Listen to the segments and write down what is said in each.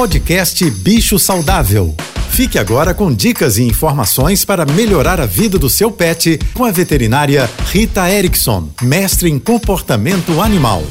Podcast Bicho Saudável. Fique agora com dicas e informações para melhorar a vida do seu pet com a veterinária Rita Erickson, mestre em comportamento animal.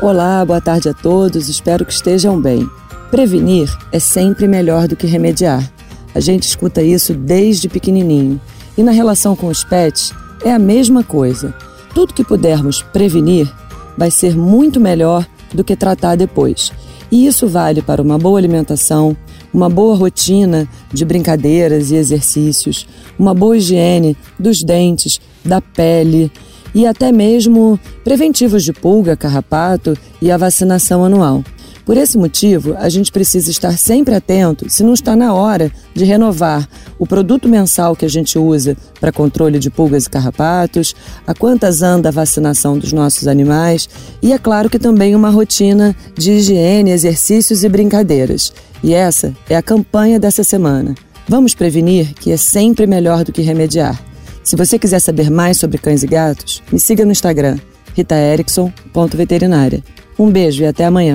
Olá, boa tarde a todos, espero que estejam bem. Prevenir é sempre melhor do que remediar. A gente escuta isso desde pequenininho. E na relação com os pets, é a mesma coisa. Tudo que pudermos prevenir vai ser muito melhor do que tratar depois. E isso vale para uma boa alimentação, uma boa rotina de brincadeiras e exercícios, uma boa higiene dos dentes, da pele e até mesmo preventivos de pulga, carrapato e a vacinação anual. Por esse motivo, a gente precisa estar sempre atento se não está na hora de renovar o produto mensal que a gente usa para controle de pulgas e carrapatos, a quantas anda a vacinação dos nossos animais e, é claro, que também uma rotina de higiene, exercícios e brincadeiras. E essa é a campanha dessa semana. Vamos prevenir, que é sempre melhor do que remediar. Se você quiser saber mais sobre cães e gatos, me siga no Instagram, ritaerickson.veterinária. Um beijo e até amanhã.